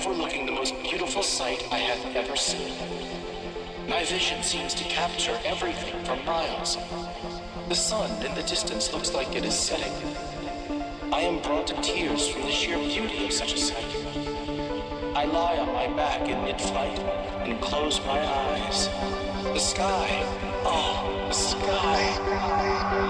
Overlooking the most beautiful sight I have ever seen. My vision seems to capture everything for miles. The sun in the distance looks like it is setting. I am brought to tears from the sheer beauty of such a sight. I lie on my back in mid-flight and close my eyes. The sky, oh, the sky.